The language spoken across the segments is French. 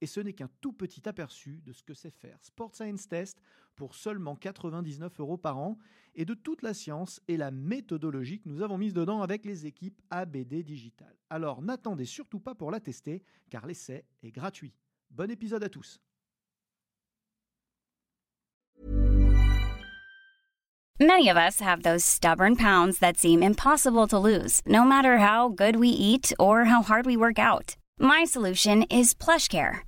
Et ce n'est qu'un tout petit aperçu de ce que c'est faire Sport Science Test pour seulement 99 euros par an et de toute la science et la méthodologie que nous avons mise dedans avec les équipes ABD Digital. Alors n'attendez surtout pas pour la tester car l'essai est gratuit. Bon épisode à tous. Many of us have those stubborn pounds that seem impossible to lose, no matter how good we eat or how hard we work out. My solution is PlushCare.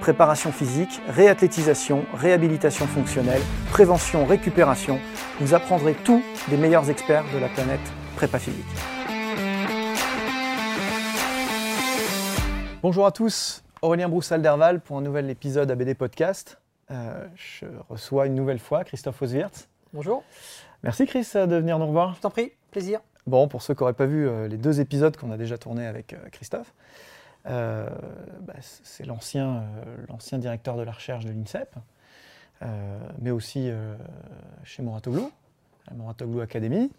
Préparation physique, réathlétisation, réhabilitation fonctionnelle, prévention, récupération, vous apprendrez tout des meilleurs experts de la planète prépa physique. Bonjour à tous, Aurélien Broussal-Derval pour un nouvel épisode ABD Podcast. Euh, je reçois une nouvelle fois Christophe Oswirth. Bonjour. Merci Chris de venir nous revoir. Je t'en prie, plaisir. Bon, pour ceux qui n'auraient pas vu euh, les deux épisodes qu'on a déjà tournés avec euh, Christophe, euh, bah, c'est l'ancien euh, l'ancien directeur de la recherche de l'INSEP, euh, mais aussi chez Moratoglou, à Moratoglou Academy.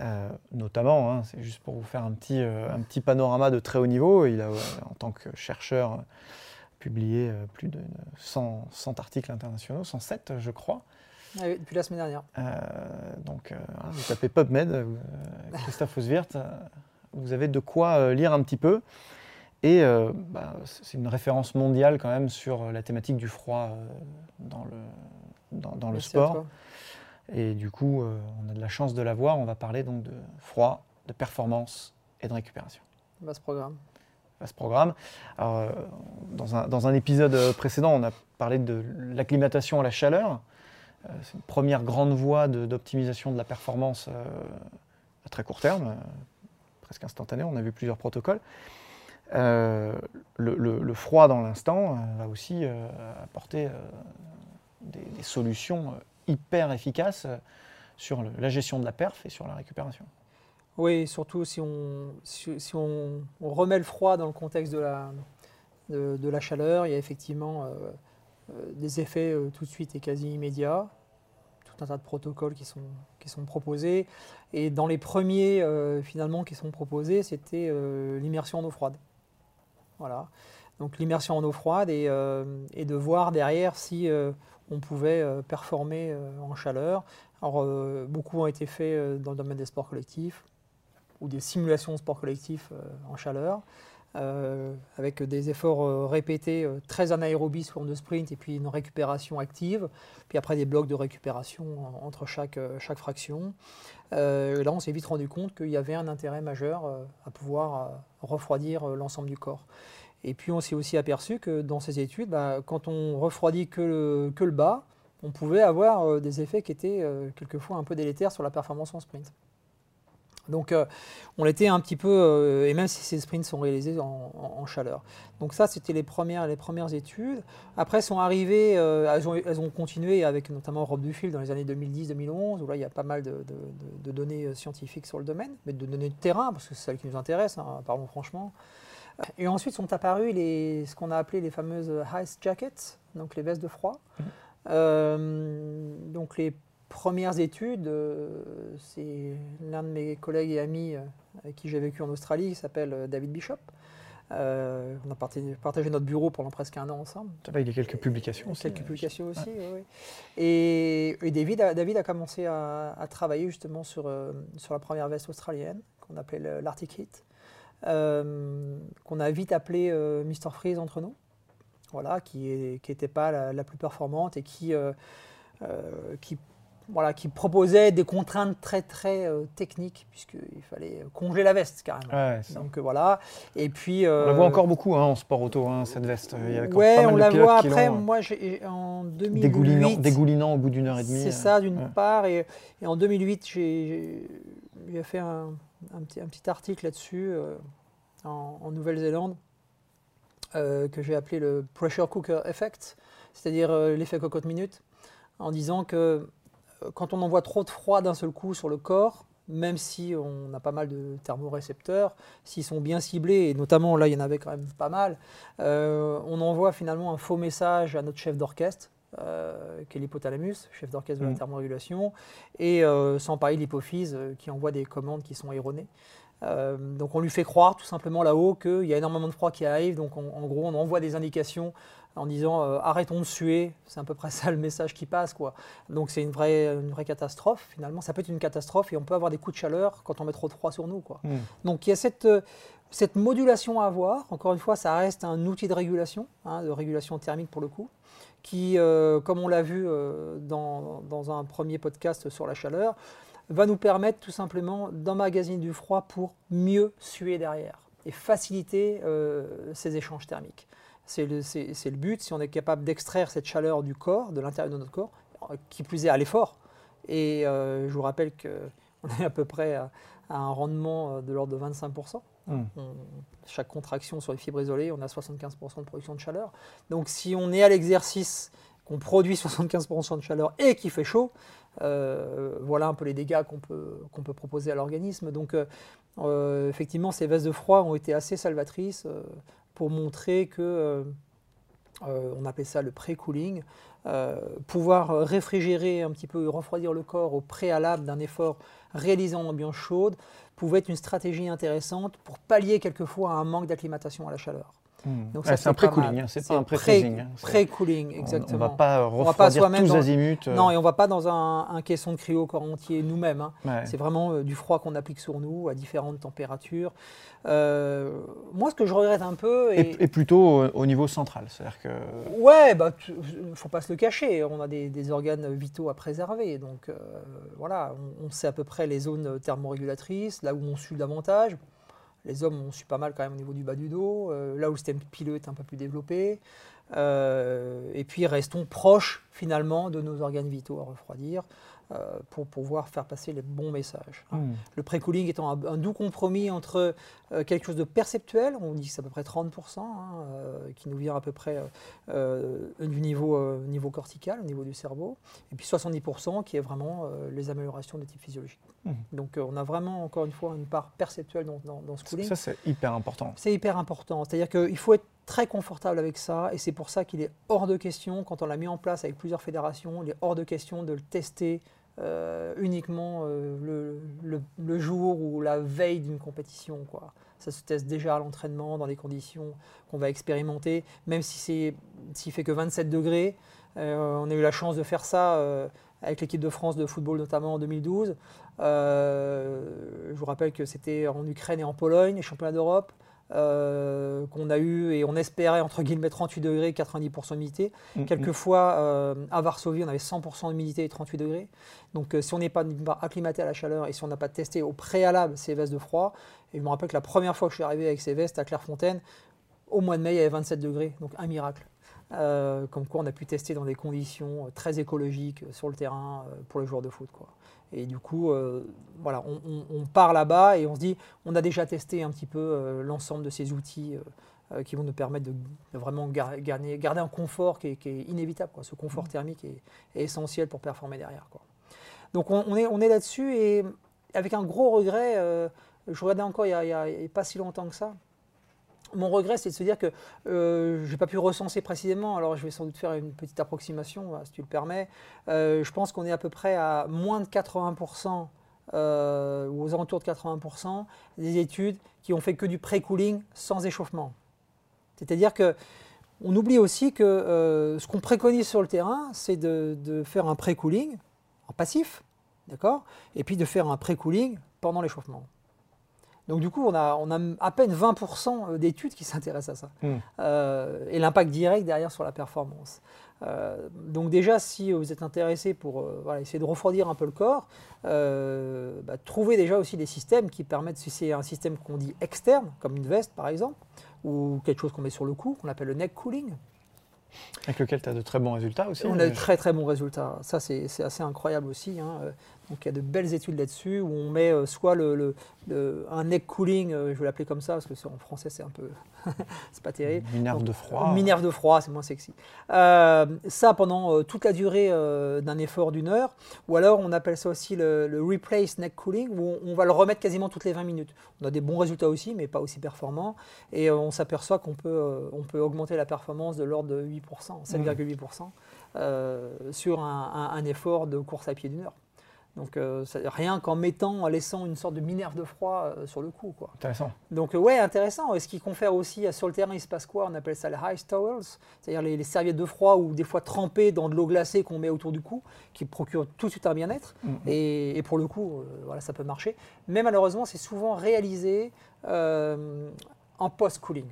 Euh, notamment, hein, c'est juste pour vous faire un petit, euh, un petit panorama de très haut niveau. Il a, euh, en tant que chercheur, publié plus de 100, 100 articles internationaux, 107 je crois. Ah oui, depuis la semaine dernière. Donc, hein, vous tapez PubMed, Christophe Oswirth, euh, vous avez de quoi lire un petit peu. Et euh, bah, c'est une référence mondiale quand même sur la thématique du froid euh, dans le, dans, dans le sport. Et du coup, euh, on a de la chance de l'avoir. On va parler donc de froid, de performance et de récupération. Ce programme. ce programme. Alors, euh, dans, un, dans un épisode euh, précédent, on a parlé de l'acclimatation à la chaleur. Euh, c'est une première grande voie de- d'optimisation de, la performance euh, à très court terme, euh, presque instantané. On a vu plusieurs protocoles. Euh, le, froid dans l'instant euh, va aussi euh, apporter des, des solutions hyper efficaces sur la gestion de la perf et sur la récupération. Oui, surtout si on, remet le froid dans le contexte de la, chaleur, il y a effectivement des effets tout de suite et quasi immédiats. Tout un tas de protocoles qui sont, proposés. Et dans les premiers, finalement, qui sont proposés, c'était l'immersion en eau froide. Voilà. Donc l'immersion en eau froide et, euh, de voir derrière si euh, on pouvait euh, performer en chaleur. Alors, beaucoup ont été faits dans le domaine des sports collectifs ou des simulations de sports collectifs en chaleur, euh, avec des efforts euh, répétés, euh, très anaérobies sous forme de sprint et puis une récupération active, puis après des blocs de récupération en- entre chaque, chaque fraction. Là, on s'est vite rendu compte qu'il y avait un intérêt majeur à pouvoir refroidir l'ensemble du corps. Et puis on s'est aussi aperçu que dans ces études, bah, quand on refroidit que le, que le bas, on pouvait avoir des effets qui étaient quelquefois un peu délétères sur la performance en sprint. Donc euh, on était un petit peu, euh, et même si ces sprints sont réalisés en, en- en chaleur. Donc ça, c'était les premières, les premières études. Après sont arrivées, euh, elles, ont, elles ont continué avec notamment Rob Dufil dans les années 2010-2011, où là il y a pas mal de, de- de- de données euh, scientifiques sur le domaine, mais de données de terrain, parce que c'est celles qui nous intéressent, hein, parlons franchement. Et ensuite sont apparus les, ce qu'on a appelé les fameuses ice jackets, donc les vestes de froid. Euh, donc les premières études, euh, c'est l'un de mes collègues et amis euh, avec qui j'ai vécu en Australie, qui s'appelle euh, David Bishop. Euh, on a partagé, notre bureau pendant presque un an ensemble. Il y a quelques publications aussi. Quelques publications aussi, oui, oui. Et, et David, a, David a commencé à, à travailler justement sur, euh, sur la première veste australienne, qu'on appelait l'Arctic Heat, euh, qu'on a vite appelé Mr. Freeze entre nous. voilà, qui n'était pas la, plus performante et qui, qui voilà, qui proposait des contraintes très très euh, techniques puisqu'il fallait congeler la veste carrément. Donc euh, voilà. Et puis on la voit euh, encore beaucoup hein, en sport auto hein, cette veste. Il y a ouais, on la voit après. Moi, j'ai en 2008 dégoulinant, dégoulinant au bout d'une heure et demie. C'est ça d'une part et, en 2008 j'ai fait un, un, petit, un, petit, article là-dessus en, en Nouvelle-Zélande que j'ai appelé le pressure cooker effect, c'est-à-dire l'effet cocotte minute, en disant que quand on envoie trop de froid d'un seul coup sur le corps, même si on a pas mal de thermorécepteurs, s'ils sont bien ciblés, et notamment là il y en avait quand même pas mal, euh, on envoie finalement un faux message à notre chef d'orchestre, euh, qui est l'hypothalamus, chef d'orchestre de la mm. thermorégulation, et euh, sans parler l'hypophyse qui envoie des commandes qui sont erronées. donc on lui fait croire tout simplement là-haut qu'il y a énormément de froid qui arrive, donc en gros on envoie des indications en disant euh, arrêtons de suer, c'est à peu près ça le message qui passe. Quoi. Donc c'est une vraie, une vraie catastrophe finalement, ça peut être une catastrophe et on peut avoir des coups de chaleur quand on met trop de froid sur nous. Quoi. Hmm. Donc il y a cette, euh, cette modulation à avoir, encore une fois ça reste un outil de régulation, hein, de régulation thermique pour le coup, qui, euh, comme on l'a vu dans, dans, un premier podcast sur la chaleur, va nous permettre tout simplement d'emmagasiner du froid pour mieux suer derrière et faciliter ces échanges thermiques. C'est le, but, si on est capable d'extraire cette chaleur du corps, de l'intérieur de notre corps, qui plus est à l'effort. Et euh, je vous rappelle qu'on est à peu près à, un rendement euh, de l'ordre de 25%. Hmm. chaque contraction sur les fibres isolées, on a 75% de production de chaleur. Donc si on est à l'exercice, qu'on produit 75% de chaleur et qu'il fait chaud, euh, voilà un peu les dégâts qu'on peut, qu'on peut proposer à l'organisme. Donc effectivement, ces vestes de froid ont été assez salvatrices pour montrer que, euh, euh, on appelle ça le pré-cooling, euh, pouvoir réfrigérer un petit peu, refroidir le corps au préalable d'un effort réalisé en ambiance chaude, pouvait être une stratégie intéressante pour pallier quelquefois un manque d'acclimatation à la chaleur. Hmm. c'est un pré-cooling, hein, c'est pas un pré-freezing. Hein, pré-cooling, exactement. On ne va pas refroidir tous azimuts. Non, et on ne va pas dans un, caisson de cryo corps entier nous-mêmes. Hein. C'est vraiment du froid qu'on applique sur nous à différentes températures. Euh, moi, ce que je regrette un peu. Et, plutôt au, niveau central. C'est-à-dire que. Ouais, bah, ne faut pas se le cacher. On a des, organes vitaux à préserver. Donc, euh, voilà, on, sait à peu près les zones thermorégulatrices, là où on sue davantage. Les hommes ont su pas mal quand même au niveau du bas du dos, euh, là où le système pileux est un peu plus développé. et puis restons proches finalement de nos organes vitaux à refroidir. Euh, pour pouvoir faire passer les bons messages. Hmm. Le pré-cooling étant un, doux compromis entre euh, quelque chose de perceptuel, on dit que c'est à peu près 30%, hein, euh, qui nous vient à peu près du niveau, niveau cortical, au niveau du cerveau, et puis 70% qui est vraiment les améliorations de type physiologique. Hmm. Donc on a vraiment, encore une fois, une part perceptuelle dans, dans ce cooling. Ça, c'est hyper important. C'est hyper important. C'est-à-dire qu'il faut être très confortable avec ça et c'est pour ça qu'il est hors de question, quand on l'a mis en place avec plusieurs fédérations, il est hors de question de le tester euh, uniquement euh, le, jour ou la veille d'une compétition. Quoi. Ça se teste déjà à l'entraînement dans des conditions qu'on va expérimenter, même si c'est s'il fait que 27 degrés. Euh, on a eu la chance de faire ça avec l'équipe de France de football notamment en 2012. je vous rappelle que c'était en Ukraine et en Pologne, les championnats d'Europe. Euh, qu'on a eu et on espérait entre guillemets 38 degrés, 90% d'humidité. Mm, mm. Quelquefois euh, à Varsovie, on avait 100% d'humidité et 38 degrés. Donc euh, si on n'est pas acclimaté à la chaleur et si on n'a pas testé au préalable ces vestes de froid, et je me rappelle que la première fois que je suis arrivé avec ces vestes à Clairefontaine, au mois de mai, il y avait 27 degrés, donc un miracle. comme quoi on a pu tester dans des conditions très écologiques sur le terrain pour les joueurs de foot. Quoi. Et du coup, euh, voilà, on, part là-bas et on se dit, on a déjà testé un petit peu euh, l'ensemble de ces outils euh, qui vont nous permettre de, vraiment garder, garder, un confort qui est, inévitable. Quoi. Ce confort mmh. thermique est, essentiel pour performer derrière. Quoi. Donc on, est, on est là-dessus et avec un gros regret, je regardais encore il n'y a, a, pas si longtemps que ça, mon regret, c'est de se dire que euh, je n'ai pas pu recenser précisément, alors je vais sans doute faire une petite approximation, si tu le permets. Euh, je pense qu'on est à peu près à moins de 80%, euh, ou aux alentours de 80%, des études qui ont fait que du pré-cooling sans échauffement. C'est-à-dire que on oublie aussi que ce qu'on préconise sur le terrain, c'est de, de, faire un pré-cooling en passif, d'accord Et puis de faire un pré-cooling pendant l'échauffement. Donc du coup, on a, on a à peine 20% d'études qui s'intéressent à ça. Hmm. Euh, et l'impact direct derrière sur la performance. Euh, donc déjà, si vous êtes intéressé pour euh, voilà, essayer de refroidir un peu le corps, euh, bah, trouvez déjà aussi des systèmes qui permettent, si c'est un système qu'on dit externe, comme une veste par exemple, ou quelque chose qu'on met sur le cou, qu'on appelle le neck cooling, avec lequel tu as de très bons résultats aussi. On a de très très bons résultats. Ça, c'est assez incroyable aussi. Hein. Donc il y a de belles études là-dessus où on met euh, soit le, un neck cooling, euh, je vais l'appeler comme ça parce que en français c'est un peu, c'est pas terrible. Minerve de froid. Minerve de froid, c'est moins sexy. Euh, ça pendant toute la durée d'un effort d'une heure, ou alors on appelle ça aussi le, replace neck cooling où on, va le remettre quasiment toutes les 20 minutes. On a des bons résultats aussi, mais pas aussi performants, et on s'aperçoit qu'on peut, on peut augmenter la performance de l'ordre de 8%, 7,8% sur un, un effort de course à pied d'une heure. Donc euh, rien qu'en mettant, en laissant une sorte de minerve de froid euh, sur le cou. Quoi. Intéressant. Donc euh, ouais, intéressant. Et ce qui confère aussi, sur le terrain, il se passe quoi? On appelle ça les ice towels, c'est-à-dire les, serviettes de froid ou des fois trempées dans de l'eau glacée qu'on met autour du cou, qui procurent tout de suite un bien-être. Mm-hmm. Et, pour le coup, voilà, ça peut marcher. Mais malheureusement, c'est souvent réalisé en post-cooling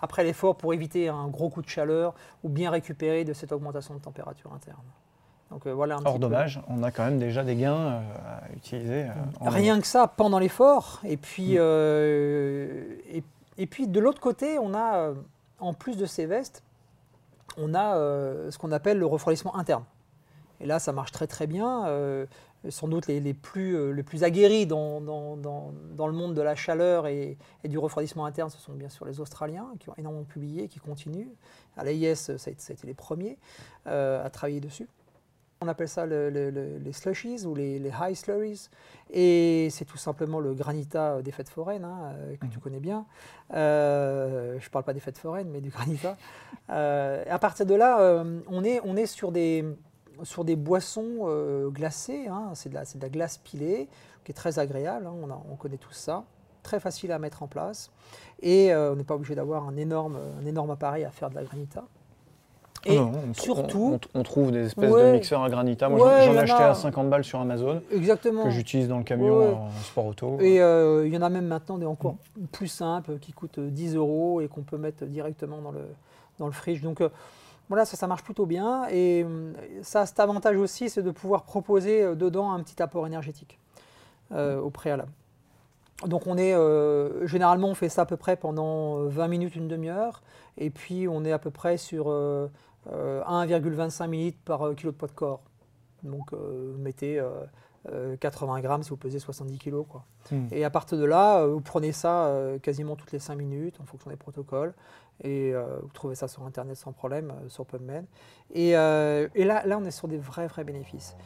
après l'effort pour éviter un gros coup de chaleur ou bien récupérer de cette augmentation de température interne. Donc, euh, voilà Hors dommage, on a quand même déjà des gains euh, à utiliser. Euh, Rien que ça pendant l'effort. Et, puis, mm. et, puis de l'autre côté, on a, en plus de ces vestes, on a ce qu'on appelle le refroidissement interne. Et là, ça marche très très bien. sans doute les, plus, les plus aguerris dans, dans, dans, le monde de la chaleur et, et, du refroidissement interne, ce sont bien sûr les Australiens qui ont énormément publié, qui continuent. À l'AIS, ça, a été les premiers à travailler dessus. On appelle ça les slushies ou les, high slurries. Et c'est tout simplement le granita des fêtes foraines, hein, euh, que tu mhm. connais bien. Euh, je ne parle pas des fêtes foraines, mais du granita. Euh, à partir de là, on, est, on est sur des, sur des boissons glacées. Hein. c'est de, de, la glace pilée, qui est très agréable. Hein. on, on, connaît tout ça. Très facile à mettre en place. Et on n'est pas obligé d'avoir un énorme, un énorme appareil à faire de la granita. Et on, surtout. On, trouve des espèces de mixeurs à granita. Moi, j'en ai acheté à 50 balles sur Amazon. Exactement. Que j'utilise dans le camion en sport auto. Et euh, il y en a même maintenant des encore plus simples qui coûtent 10 euros et qu'on peut mettre directement dans le, dans le fridge. Donc. Euh, voilà, ça, ça marche plutôt bien. Et euh, ça a cet avantage aussi, c'est de pouvoir proposer dedans un petit apport énergétique au préalable. Donc on est, généralement on fait ça à peu près pendant 20 minutes, une demi-heure, et puis on est à peu près sur 1,25 euh, ml par euh, kilo de poids de corps. Donc euh, vous mettez 80 grammes si vous pesez 70 kg. Quoi. Hmm. Et à partir de là, vous prenez ça quasiment toutes les 5 minutes en fonction des protocoles. Et vous trouvez ça sur Internet sans problème, sur PubMed. Et, et, là, là, on est sur des vrais, vrais bénéfices.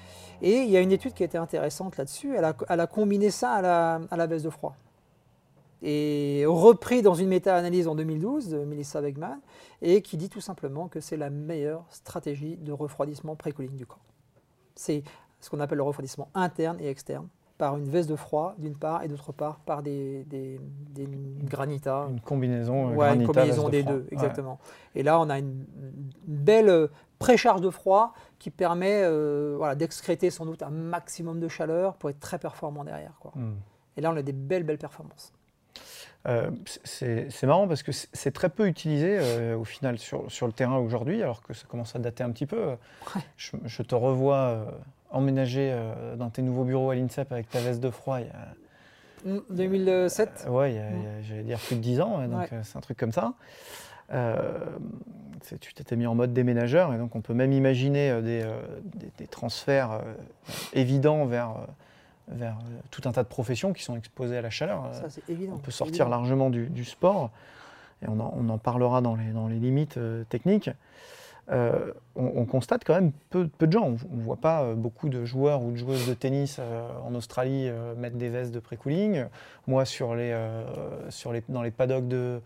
Et il y a une étude qui a été intéressante là-dessus. Elle a, elle a, combiné ça à la, à la baisse de froid et repris dans une méta-analyse en 2012 de Melissa Wegman, et qui dit tout simplement que c'est la meilleure stratégie de refroidissement pré-cooling du corps. C'est ce qu'on appelle le refroidissement interne et externe, par une veste de froid d'une part, et d'autre part par des, des, granitas. Une combinaison, ouais, une combinaison des deux, exactement. Et là, on a une, belle précharge de froid qui permet euh, voilà, d'excréter sans doute un maximum de chaleur pour être très performant derrière. Quoi. Hmm. Et là, on a des belles, belles performances. Euh, c'est marrant parce que c'est très peu utilisé euh, au final sur, sur le terrain aujourd'hui, alors que ça commence à dater un petit peu. Je, te revois euh, emménager dans tes nouveaux bureaux à l'INSEP avec ta veste de froid il y a. 2007 Ouais, il y a, j'allais dire plus de 10 ans, donc c'est un truc comme ça. tu t'étais mis en mode déménageur, et donc on peut même imaginer des, des transferts évidents vers vers euh, tout un tas de professions qui sont exposées à la chaleur. Ça, évident, on peut sortir largement du, sport, et on en, parlera dans les, dans les limites euh, techniques. Euh, on, constate quand même peu, peu de gens. On ne voit pas beaucoup de joueurs ou de joueuses de tennis en Australie mettre des vestes de pré-cooling. Moi, sur les, sur les, dans les paddocks de,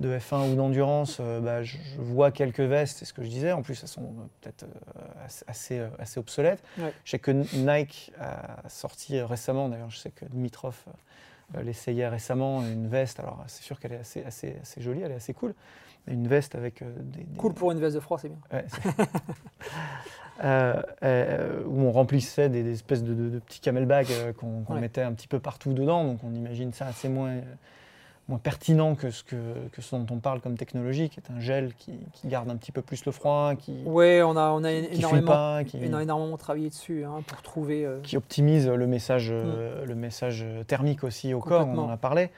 de F1 ou d'endurance, euh, bah, je, vois quelques vestes, c'est ce que je disais. En plus, elles sont euh, peut-être euh, assez, assez, obsolètes. Je sais que Nike a sorti récemment, d'ailleurs, je sais que Dimitrov l'essayait récemment, une veste. Alors, c'est sûr qu'elle est assez, assez, assez, jolie, elle est assez cool. Une veste avec des, Cool pour une veste de froid, c'est bien. où on remplissait des, espèces de, petits camelbags qu'on mettait un petit peu partout dedans. Donc on imagine ça assez moins moins pertinent que ce, que, que ce dont on parle comme technologie, qui est un gel qui, qui garde un petit peu plus le froid, qui ouais, on a, on a énormément, pas, qui, énormément travaillé dessus hein, pour trouver... Euh, qui optimise le message, mm. le message thermique aussi au corps, on en a parlé.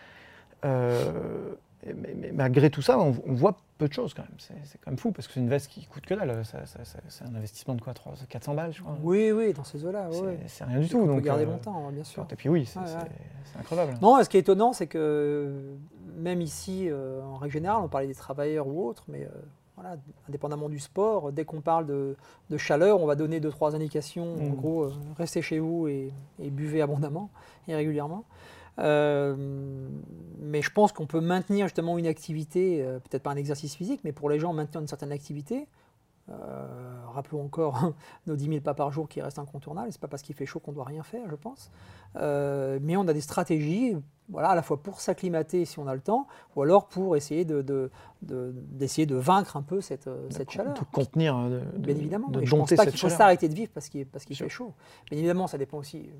Euh, mais, malgré tout ça, on, voit peu de choses quand même. C'est quand même fou parce que c'est une veste qui coûte que dalle. C'est un investissement de quoi 300, 400 balles, je crois. Oui, oui, dans ces eaux-là. C'est rien du tout. On donc, peut garder euh, longtemps, hein, bien sûr. Et puis oui, c'est incroyable. Non, ce qui est étonnant, c'est que même ici, euh, en règle générale, on parlait des travailleurs ou autres, mais euh, voilà, indépendamment du sport, dès qu'on parle de, chaleur, on va donner deux, trois indications. En mmh. gros, restez chez vous et, et buvez abondamment et régulièrement. Euh, mais je pense qu'on peut maintenir justement une activité, euh, peut-être pas un exercice physique, mais pour les gens maintenir une certaine activité. Euh, rappelons encore nos 10 000 pas par jour qui restent incontournables. C'est pas parce qu'il fait chaud qu'on doit rien faire, je pense. mais on a des stratégies, voilà, à la fois pour s'acclimater si on a le temps, ou alors pour essayer de, d'essayer de, vaincre un peu cette, cette chaleur. De contenir, de, bien évidemment. De je pense pas qu'il faut s'arrêter de vivre parce qu'il parce qu'il fait chaud. Bien évidemment, ça dépend aussi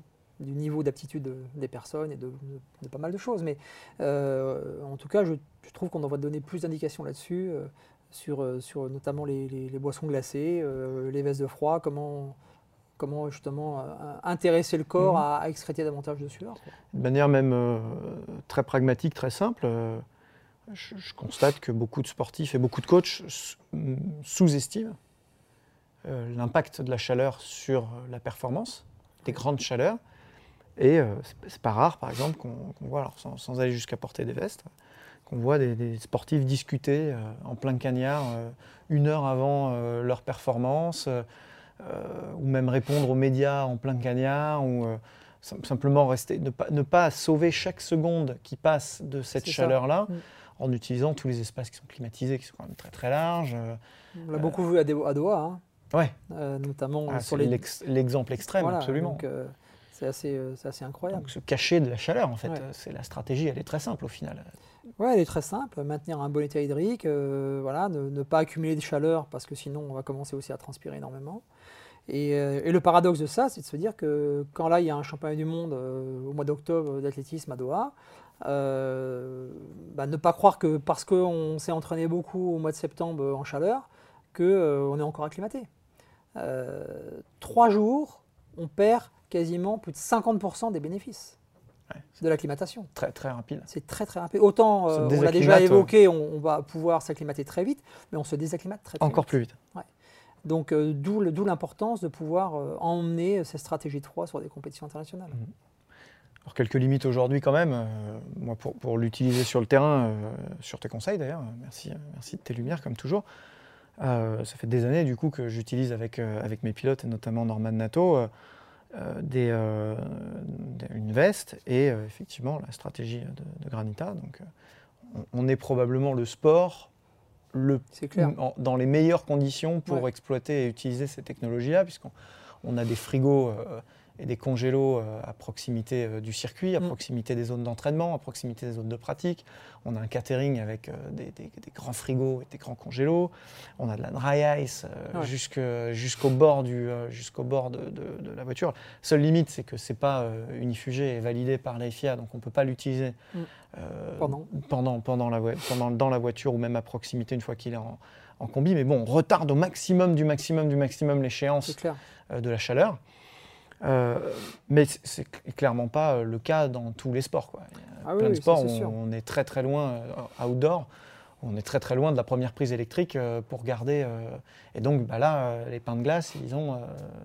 du niveau d'aptitude des personnes et de, pas mal de choses. Mais euh, en tout cas, je, trouve qu'on devrait donner plus d'indications là-dessus, euh, sur, euh, sur notamment les, boissons glacées, les vestes de froid, comment, comment justement intéresser le corps mhm. à, excréter davantage de sueur. De manière même très pragmatique, très simple. Je, je, constate que beaucoup de sportifs et beaucoup de coachs sous-estiment l'impact de la chaleur sur la performance, des grandes chaleurs, et euh, c'est pas rare, par exemple, qu'on voit, alors sans, aller jusqu'à porter des vestes, qu'on voit des, sportifs discuter euh, en plein cagnard euh, une heure avant leur performance, ou même répondre aux médias en plein cagnard, ou simplement rester, ne pas, ne pas, sauver chaque seconde qui passe de cette chaleur-là. Mm. En utilisant tous les espaces qui sont climatisés, qui sont quand même très très larges. On l'a beaucoup vu à, Doha, hein. ouais. notamment ah, sur l'exemple extrême, absolument. C'est assez, euh, assez, incroyable. Donc, se cacher de la chaleur, en fait, c'est la stratégie, elle est très simple au final. Oui, elle est très simple. Maintenir un bon état hydrique, euh, voilà, ne, pas accumuler de chaleur parce que sinon on va commencer aussi à transpirer énormément. Et, euh, le paradoxe de ça, c'est de se dire que quand là il y a un championnat du monde au mois d'octobre d'athlétisme à Doha, bah, ne pas croire que parce qu'on s'est entraîné beaucoup au mois de septembre en chaleur, qu'on est encore acclimaté. trois jours, on perd quasiment plus de 50% des bénéfices de l'acclimatation. Très très rapide. C'est très très rapide. Autant, euh, on l'a déjà évoqué, on, va pouvoir s'acclimater très vite, mais on se désacclimate très, très Encore plus vite. Donc euh, d'où l'importance de pouvoir euh, emmener ces stratégies 3 sur des compétitions internationales. Mhm. Alors quelques limites aujourd'hui quand même, moi pour, pour l'utiliser sur le terrain, sur tes conseils d'ailleurs, merci, merci de tes lumières comme toujours. ça fait des années du coup que j'utilise avec, avec mes pilotes et notamment Norman Nato euh, euh, une veste et euh, effectivement la stratégie de, Granita. Donc, on, est probablement le sport le, dans les meilleures conditions pour exploiter et utiliser ces technologies-là, puisqu'on a des frigos et des congélos euh, à proximité euh, du circuit, à mm. proximité des zones d'entraînement, à proximité des zones de pratique. On a un catering avec euh, des, grands frigos et des grands congélos. On a de la dry ice jusqu'au bord, du, jusqu'au bord de, la voiture. Seule limite, c'est que ce n'est pas unifugé et validé par l'AFIA, donc on ne peut pas l'utiliser mm. pendant. Pendant, pendant, la, pendant, dans la voiture ou même à proximité une fois qu'il est en, en combi. Mais bon, on retarde au maximum du maximum du maximum l'échéance de la chaleur. Euh, mais c'est clairement pas euh, le cas dans tous les sports. Quoi. Ah plein de sports, on, est très très loin euh, outdoor. On est très très loin de la première prise électrique pour garder. et donc bah là, les pains de glace, ils ont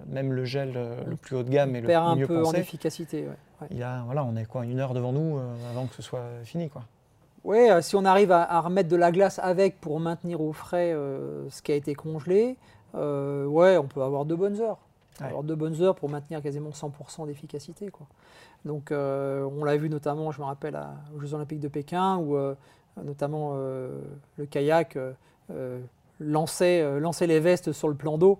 même le gel le plus haut de gamme et le perd mieux un peu en efficacité. Il a, voilà, on est quoi, une heure devant nous avant que ce soit fini. Quoi. Oui, si on arrive à, remettre de la glace avec pour maintenir au frais ce qui a été congelé, ouais, on peut avoir de bonnes heures. Alors deux bonnes heures pour maintenir quasiment 100% d'efficacité. Donc euh, on l'a vu notamment, je me rappelle, aux Jeux Olympiques de Pékin, où euh, notamment euh, le kayak lançait, lançait, les vestes sur le plan d'eau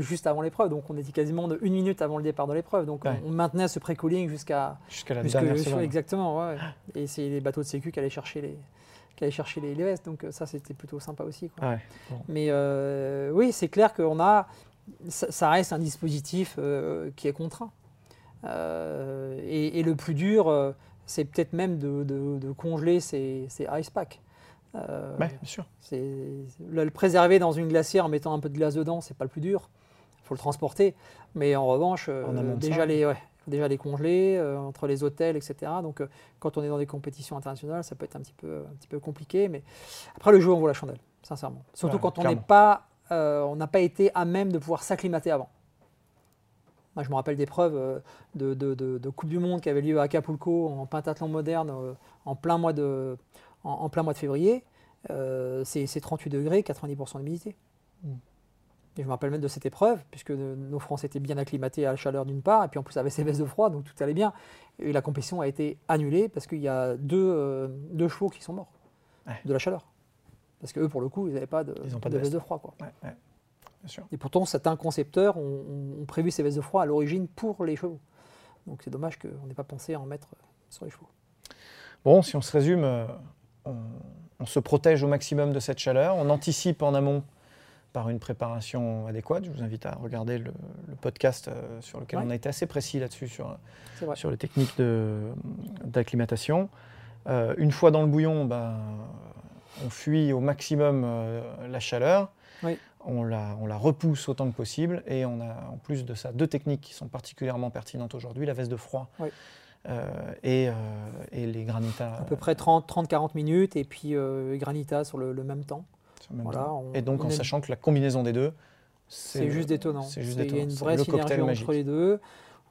juste avant l'épreuve. Donc on était quasiment de une minute avant le départ de l'épreuve. Donc on, maintenait ce pré-cooling jusqu'à... Jusqu'à la dernière seconde. Exactement, Et c'est les bateaux de sécu qui allaient chercher les qui chercher les, vestes. Donc ça, c'était plutôt sympa aussi. Mais oui, c'est clair qu'on a ça, reste un dispositif qui est contraint. Et, le plus dur, c'est peut-être même de, congeler ces, ice packs. bien sûr. Le, préserver dans une glacière en mettant un peu de glace dedans, c'est pas le plus dur. Il faut le transporter. Mais en revanche, déjà, les, déjà les congeler euh, entre les hôtels, etc. Donc, euh, quand on est dans des compétitions internationales, ça peut être un petit peu, un petit peu compliqué. Mais après, le jeu, on voit la chandelle, sincèrement. Surtout quand on n'est pas, euh, on n'a pas été à même de pouvoir s'acclimater avant. Moi, je me rappelle des preuves de, de, Coupe du Monde qui avait lieu à Acapulco en pentathlon moderne en, plein mois de, en, plein mois de février. c'est 38 degrés, 90% d'humidité. Mm. Et je me rappelle même de cette épreuve, puisque nos Français étaient bien acclimatés à la chaleur d'une part, et puis en plus avec ces vestes de froid, donc tout allait bien. Et la compétition a été annulée parce qu'il y a deux, euh, deux, chevaux qui sont morts de la chaleur. Parce qu'eux, pour le coup, ils n'avaient pas de, de, vestes de froid. Quoi. Bien sûr. Et pourtant, certains concepteurs ont, prévu ces vestes de froid à l'origine pour les chevaux. Donc c'est dommage qu'on n'ait pas pensé à en mettre sur les chevaux. Bon, si on se résume, euh, on, on se protège au maximum de cette chaleur, on anticipe en amont par une préparation adéquate. Je vous invite à regarder le, podcast euh, sur lequel on a été assez précis là-dessus, sur, sur les techniques d'acclimatation. Euh, une fois dans le bouillon, ben, on fuit au maximum euh, la chaleur. On, la, on la repousse autant que possible. Et on a en plus de ça deux techniques qui sont particulièrement pertinentes aujourd'hui, la veste de froid. et, et, les granitas. À peu près 30-40 minutes et puis granita sur le, même temps et donc en sachant que la combinaison des deux, c'est juste détonnant. C'est juste Il y a une vraie synergie entre les deux.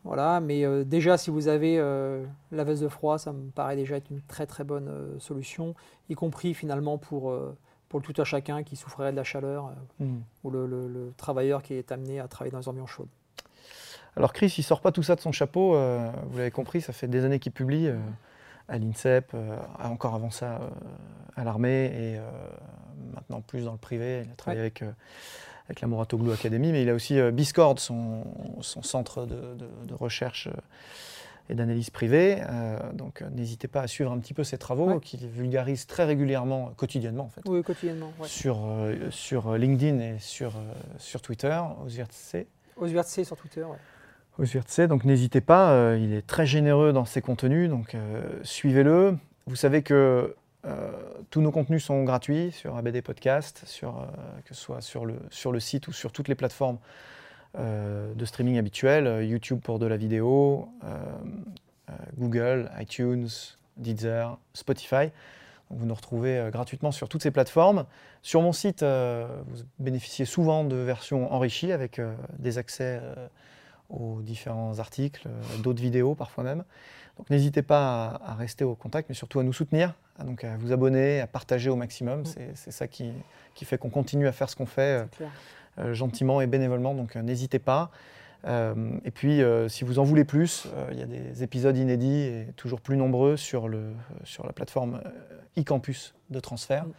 Voilà, mais euh, déjà, si vous avez euh, la veste de froid, ça me paraît déjà être une très très bonne euh, solution, y compris finalement pour, pour le tout à chacun qui souffrirait de la chaleur hmm. ou le, travailleur qui est amené à travailler dans les ambiances chaudes. Alors Chris, il sort pas tout ça de son chapeau, vous l'avez compris, ça fait des années qu'il publie à l'INSEP, encore avant ça à l'armée et maintenant plus dans le privé. Il a travaillé avec, avec la Mouratoglou Academy, mais il a aussi euh, Biscord, son, son centre de, de, recherche euh, et d'analyse privée. donc n'hésitez pas à suivre un petit peu ses travaux, qu'il vulgarise très régulièrement, quotidiennement en fait. Oui, quotidiennement. Sur, sur LinkedIn et sur, sur Twitter, Osvirtc. Osvirtc sur Twitter, oui. Osvirtc, donc n'hésitez pas, il est très généreux dans ses contenus, donc suivez-le. Vous savez que euh, tous nos contenus sont gratuits sur ABD Podcast, sur, euh, que ce soit sur le, sur le site ou sur toutes les plateformes euh, de streaming habituelles, YouTube pour de la vidéo, Google, iTunes, Deezer, Spotify. vous nous retrouvez gratuitement sur toutes ces plateformes. Sur mon site, vous bénéficiez souvent de versions enrichies avec des accès aux différents articles, d'autres vidéos parfois même. Donc n'hésitez pas à, rester au contact, mais surtout à nous soutenir, à, donc à vous abonner, à partager au maximum. Mm. C'est ça qui, qui fait qu'on continue à faire ce qu'on fait euh, euh, gentiment et bénévolement, donc euh, n'hésitez pas. et puis, si vous en voulez plus, il y a des épisodes inédits et toujours plus nombreux sur, le, sur la plateforme e-campus de transfert, mm.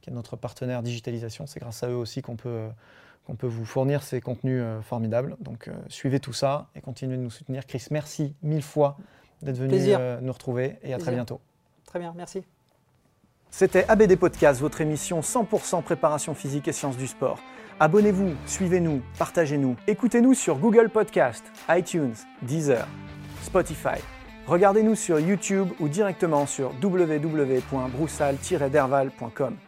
qui est notre partenaire digitalisation. C'est grâce à eux aussi qu'on peut, qu'on peut vous fournir ces contenus formidables. Donc, suivez tout ça et continuez de nous soutenir. Chris, merci mille fois d'être venu euh, nous retrouver et à très bientôt. Très bien, merci. C'était ABD Podcast, votre émission 100% préparation physique et sciences du sport. Abonnez-vous, suivez-nous, partagez-nous. Écoutez-nous sur Google Podcast, iTunes, Deezer, Spotify. Regardez-nous sur YouTube ou directement sur www.broussal-derval.com.